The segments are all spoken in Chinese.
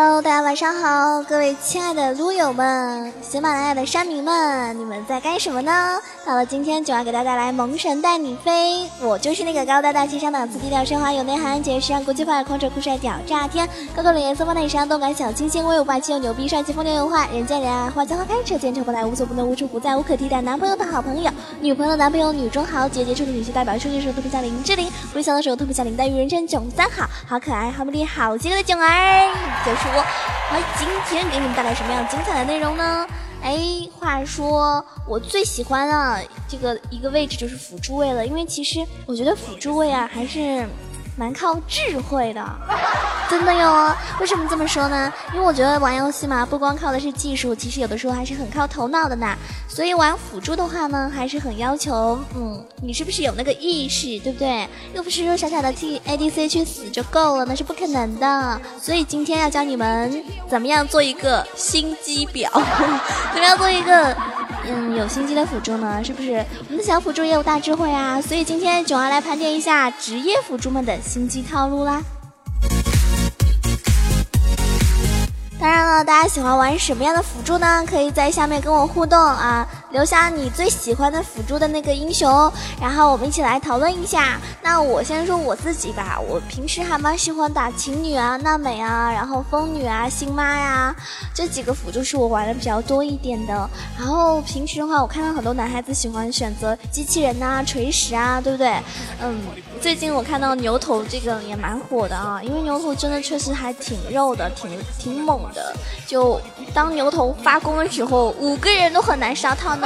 Hello，大家晚上好，各位亲爱的撸友们，喜马拉雅的山民们，你们在干什么呢？到了今天就要给大家带来《萌神带你飞》，我就是那个高大大气上档次、低调奢华有内涵、简约时尚国际范儿、狂拽酷帅屌炸天、高冷颜色放内时尚动感小清新、威武霸气又牛逼、帅气风流有话、人见人爱、花见花开、车见车爆胎、无所不能、无处不在、无可替代、男朋友的好朋友、女朋友男朋友、女中豪、姐姐处的女性代表、数据手特别像林志玲，微笑的时候特别像林黛玉，人称囧三好，好可爱、好美丽、好邪恶的囧儿，就是我。而今天给你们带来什么样精彩的内容呢？哎，话说我最喜欢的这个一个位置就是辅助位了，因为其实我觉得辅助位啊还是。蛮靠智慧的，真的哟。为什么这么说呢？因为我觉得玩游戏嘛，不光靠的是技术，其实有的时候还是很靠头脑的呢。所以玩辅助的话呢，还是很要求，嗯，你是不是有那个意识，对不对？又不是说傻傻的替 ADC 去死就够了，那是不可能的。所以今天要教你们怎么样做一个心机婊，怎么样做一个。嗯，有心机的辅助呢，是不是？我们的小辅助也有大智慧啊，所以今天囧儿来盘点一下职业辅助们的心机套路啦。当然了，大家喜欢玩什么样的辅助呢？可以在下面跟我互动啊。留下你最喜欢的辅助的那个英雄，然后我们一起来讨论一下。那我先说我自己吧，我平时还蛮喜欢打琴女啊、娜美啊，然后风女啊、星妈呀，这几个辅助是我玩的比较多一点的。然后平时的话，我看到很多男孩子喜欢选择机器人呐、锤石啊，对不对？嗯，最近我看到牛头这个也蛮火的啊，因为牛头真的确实还挺肉的，挺挺猛的。就当牛头发功的时候，五个人都很难杀他。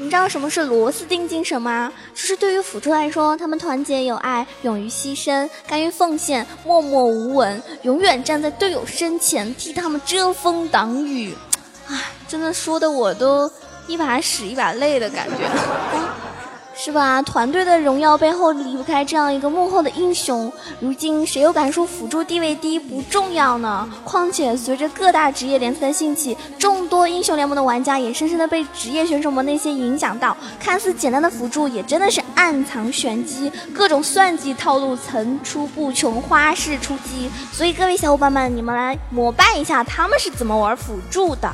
你知道什么是螺丝钉精神吗？就是对于辅助来说，他们团结友爱，勇于牺牲，甘于奉献，默默无闻，永远站在队友身前替他们遮风挡雨。唉，真的说的我都一把屎一把泪的感觉。是吧？团队的荣耀背后离不开这样一个幕后的英雄。如今谁又敢说辅助地位低不重要呢？况且随着各大职业联赛的兴起，众多英雄联盟的玩家也深深的被职业选手们那些影响到。看似简单的辅助，也真的是暗藏玄机，各种算计套路层出不穷，花式出击。所以各位小伙伴们，你们来膜拜一下他们是怎么玩辅助的。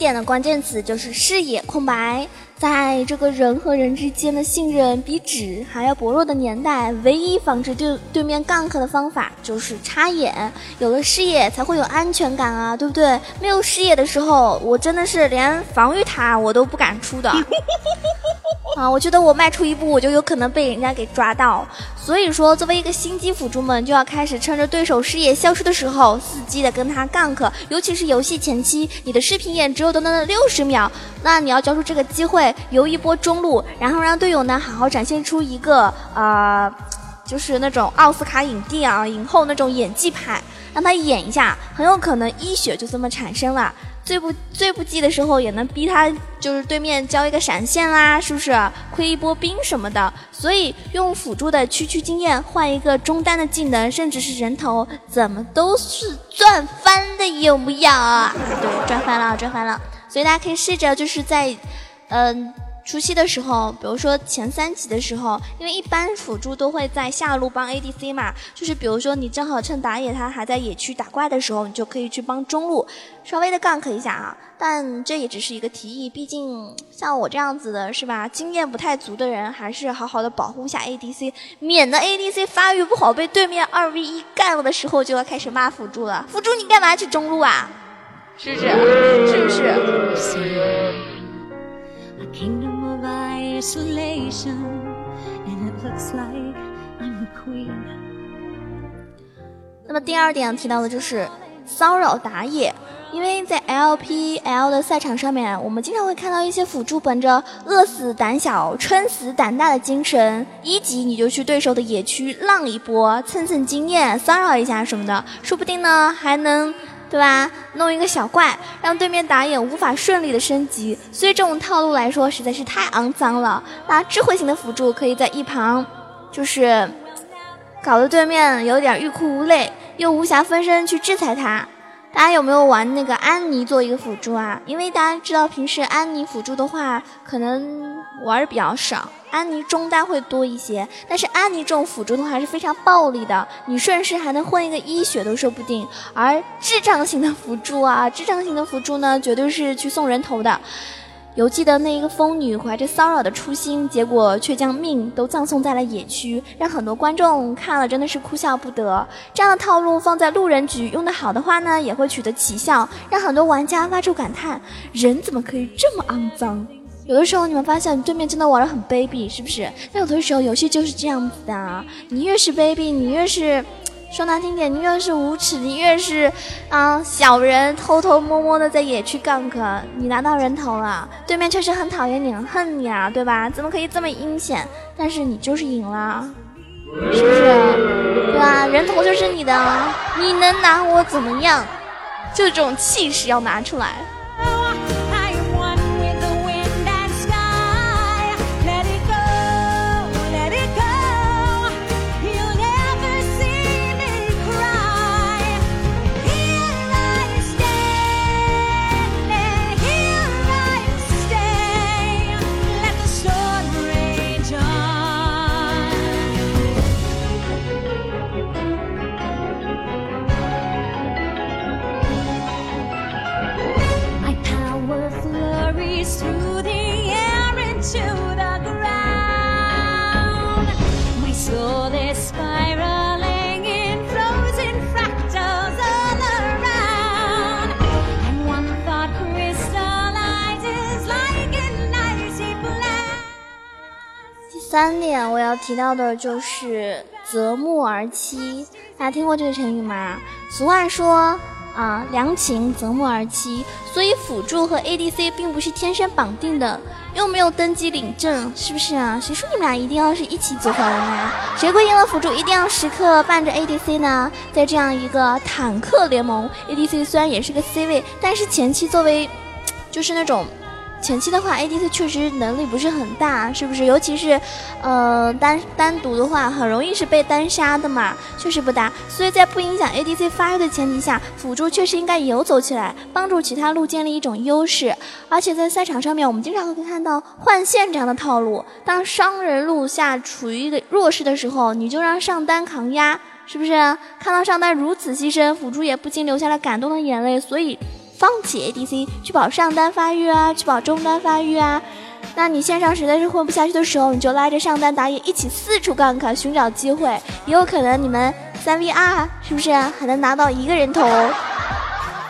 点的关键词就是视野空白，在这个人和人之间的信任比纸还要薄弱的年代，唯一防止对对面 gank 的方法就是插眼。有了视野才会有安全感啊，对不对？没有视野的时候，我真的是连防御塔我都不敢出的。啊，我觉得我迈出一步，我就有可能被人家给抓到。所以说，作为一个心机辅助们，就要开始趁着对手视野消失的时候，伺机的跟他 gank。尤其是游戏前期，你的视频眼只有短短的六十秒，那你要抓住这个机会，游一波中路，然后让队友呢好好展现出一个呃，就是那种奥斯卡影帝啊、影后那种演技派，让他演一下，很有可能一血就这么产生了。最不最不济的时候，也能逼他就是对面交一个闪现啦，是不是？亏一波兵什么的。所以用辅助的区区经验换一个中单的技能，甚至是人头，怎么都是赚翻的，有没有？对，赚翻了，赚翻了。所以大家可以试着就是在，嗯。初期的时候，比如说前三级的时候，因为一般辅助都会在下路帮 ADC 嘛，就是比如说你正好趁打野他还在野区打怪的时候，你就可以去帮中路稍微的 gank 一下啊。但这也只是一个提议，毕竟像我这样子的是吧，经验不太足的人，还是好好的保护一下 ADC，免得 ADC 发育不好被对面二 v 一干了的时候就要开始骂辅助了。辅助你干嘛去中路啊？是不是？是不是？A kingdom of isolation and it looks like i'm a queen 那么第二点提到的就是骚扰打野，因为在 LPL 的赛场上面，我们经常会看到一些辅助本着饿死胆小、撑死胆大的精神，一级你就去对手的野区浪一波，蹭蹭经验，骚扰一下什么的，说不定呢还能。对吧？弄一个小怪，让对面打野无法顺利的升级，所以这种套路来说实在是太肮脏了。那智慧型的辅助可以在一旁，就是搞得对面有点欲哭无泪，又无暇分身去制裁他。大家有没有玩那个安妮做一个辅助啊？因为大家知道平时安妮辅助的话，可能玩的比较少，安妮中单会多一些。但是安妮这种辅助的话是非常暴力的，你顺势还能混一个一血都说不定。而智障型的辅助啊，智障型的辅助呢，绝对是去送人头的。犹记得那一个疯女怀着骚扰的初心，结果却将命都葬送在了野区，让很多观众看了真的是哭笑不得。这样的套路放在路人局用得好的话呢，也会取得奇效，让很多玩家发出感叹：人怎么可以这么肮脏？有的时候你们发现对面真的玩的很卑鄙，是不是？那有的时候游戏就是这样子的，你越是卑鄙，你越是。说难听点，你越是无耻，你越是啊小人，偷偷摸摸的在野区 gank，你拿到人头了，对面确实很讨厌你，很恨你啊，对吧？怎么可以这么阴险？但是你就是赢了，是不是？对吧？人头就是你的，你能拿我怎么样？就这种气势要拿出来。三点我要提到的就是择木而栖，大家听过这个成语吗？俗话说啊，良禽择木而栖，所以辅助和 ADC 并不是天生绑定的，又没有登机领证，是不是啊？谁说你们俩一定要是一起组合的呢？谁规定了辅助一定要时刻伴着 ADC 呢？在这样一个坦克联盟，ADC 虽然也是个 C 位，但是前期作为就是那种。前期的话，ADC 确实能力不是很大，是不是？尤其是，呃，单单独的话，很容易是被单杀的嘛，确实不大。所以在不影响 ADC 发育的前提下，辅助确实应该游走起来，帮助其他路建立一种优势。而且在赛场上面，我们经常会看到换线这样的套路：当双人路下处于一个弱势的时候，你就让上单扛压，是不是？看到上单如此牺牲，辅助也不禁流下了感动的眼泪。所以。放弃 ADC 去保上单发育啊，去保中单发育啊。那你线上实在是混不下去的时候，你就拉着上单打野一起四处 gank，寻找机会，也有可能你们三 v 二，是不是还能拿到一个人头？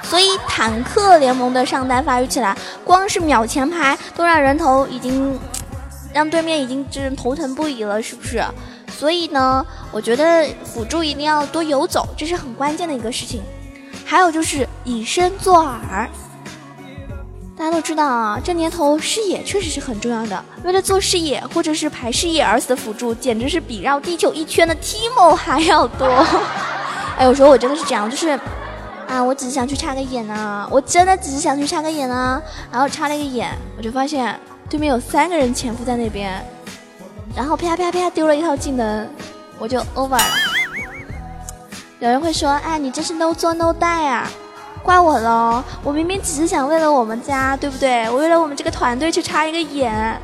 所以坦克联盟的上单发育起来，光是秒前排都让人头已经让对面已经真头疼不已了，是不是？所以呢，我觉得辅助一定要多游走，这是很关键的一个事情。还有就是以身作饵，大家都知道啊，这年头视野确实是很重要的。为了做视野或者是排视野而死的辅助，简直是比绕地球一圈的 Timo 还要多。哎，有时候我真的是这样，就是啊，我只是想去插个眼啊，我真的只是想去插个眼啊，然后插了一个眼，我就发现对面有三个人潜伏在那边，然后啪啪啪丢了一套技能，我就 over 了。有人会说：“哎，你这是 no 做 no die 啊，怪我喽！我明明只是想为了我们家，对不对？我为了我们这个团队去插一个眼，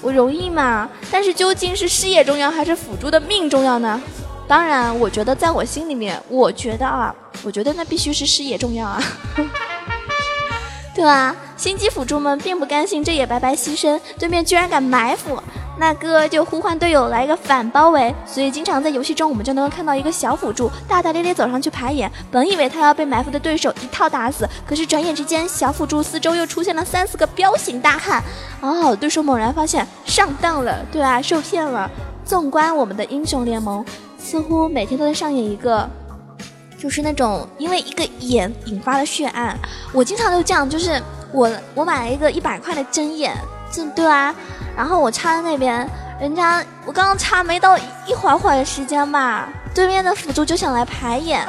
我容易吗？但是究竟是视野重要还是辅助的命重要呢？当然，我觉得在我心里面，我觉得啊，我觉得那必须是视野重要啊，对吧？心机辅助们并不甘心这也白白牺牲，对面居然敢埋伏。”那哥就呼唤队友来一个反包围，所以经常在游戏中我们就能够看到一个小辅助大大咧咧走上去排眼，本以为他要被埋伏的对手一套打死，可是转眼之间小辅助四周又出现了三四个彪形大汉，哦，对手猛然发现上当了，对啊，受骗了。纵观我们的英雄联盟，似乎每天都在上演一个，就是那种因为一个眼引发的血案。我经常就这样，就是我我买了一个一百块的针眼，这对啊。然后我插在那边，人家我刚刚插没到一会儿会的时间吧，对面的辅助就想来排眼，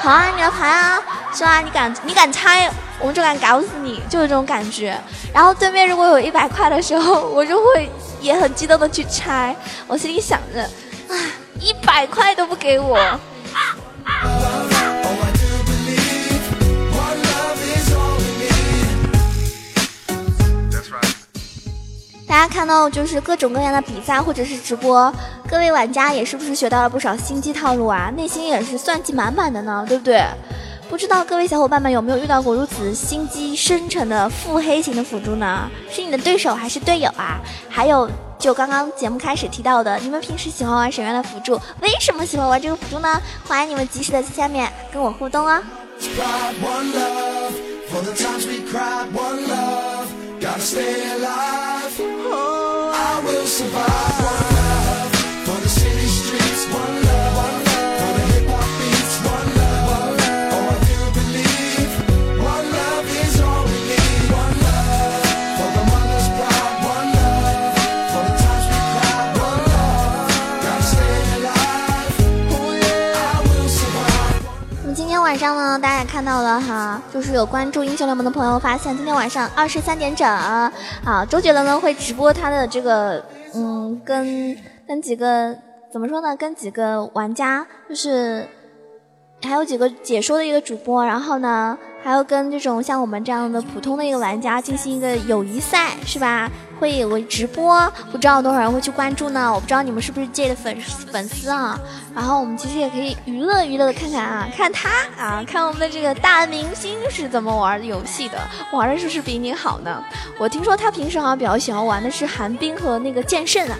好啊，你来排啊，是吧？你敢你敢插，我们就敢搞死你，就是这种感觉。然后对面如果有一百块的时候，我就会也很激动的去拆，我心里想着，啊，一百块都不给我。大家看到就是各种各样的比赛或者是直播，各位玩家也是不是学到了不少心机套路啊？内心也是算计满满的呢，对不对？不知道各位小伙伴们有没有遇到过如此心机深沉的腹黑型的辅助呢？是你的对手还是队友啊？还有就刚刚节目开始提到的，你们平时喜欢玩什么样的辅助？为什么喜欢玩这个辅助呢？欢迎你们及时的在下面跟我互动哦。Gotta stay alive. I will survive. 看到了哈，就是有关注英雄联盟的朋友发现，今天晚上二十三点整，啊，周杰伦呢会直播他的这个，嗯，跟跟几个怎么说呢，跟几个玩家，就是还有几个解说的一个主播，然后呢。还要跟这种像我们这样的普通的一个玩家进行一个友谊赛，是吧？会有个直播，不知道多少人会去关注呢？我不知道你们是不是借的粉粉丝啊？然后我们其实也可以娱乐娱乐的看看啊，看他啊，看我们的这个大明星是怎么玩游戏的，玩的是不是比你好呢？我听说他平时好像比较喜欢玩的是寒冰和那个剑圣啊。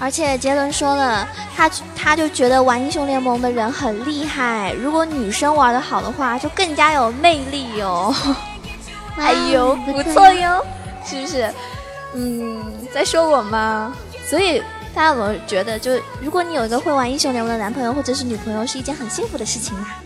而且杰伦说了，他他就觉得玩英雄联盟的人很厉害，如果女生玩的好的话，就更加有魅力哟。哎呦，不错哟，是不是？嗯，在说我吗？所以大家有没有觉得，就如果你有一个会玩英雄联盟的男朋友或者是女朋友，是一件很幸福的事情啊？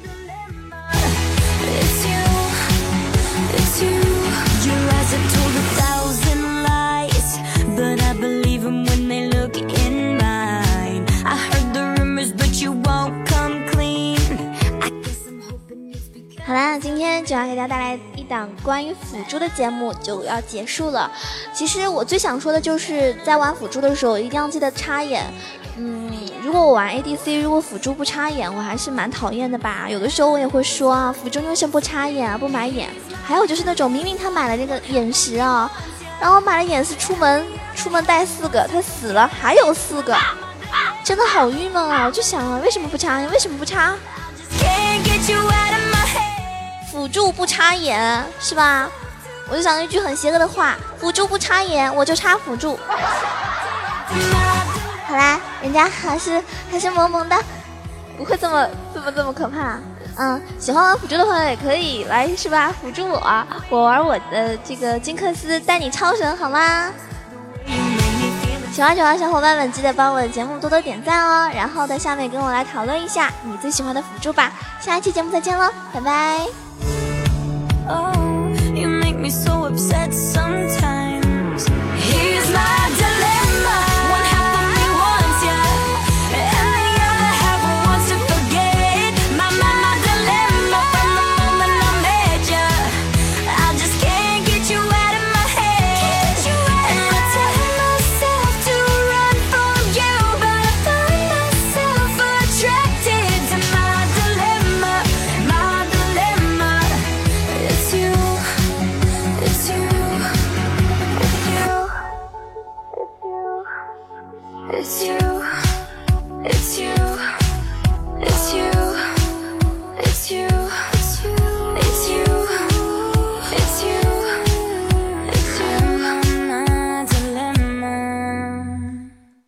好啦，今天就要给大家带来一档关于辅助的节目，就要结束了。其实我最想说的就是在玩辅助的时候一定要记得插眼。嗯，如果我玩 ADC，如果辅助不插眼，我还是蛮讨厌的吧。有的时候我也会说啊，辅助为什么不插眼啊，不买眼？还有就是那种明明他买了那个眼石啊，然后买了眼石出门，出门带四个，他死了还有四个，真的好郁闷啊！我就想啊，为什么不插？你为什么不插？辅助不插眼是吧？我就想一句很邪恶的话：辅助不插眼，我就插辅助。好啦，人家还是还是萌萌的，不会这么这么这么可怕。嗯，喜欢玩辅助的朋友也可以来是吧？辅助我，我玩我的这个金克斯带你超神好吗？喜欢喜欢小伙伴们记得帮我的节目多多点赞哦，然后在下面跟我来讨论一下你最喜欢的辅助吧。下一期节目再见喽，拜拜。Oh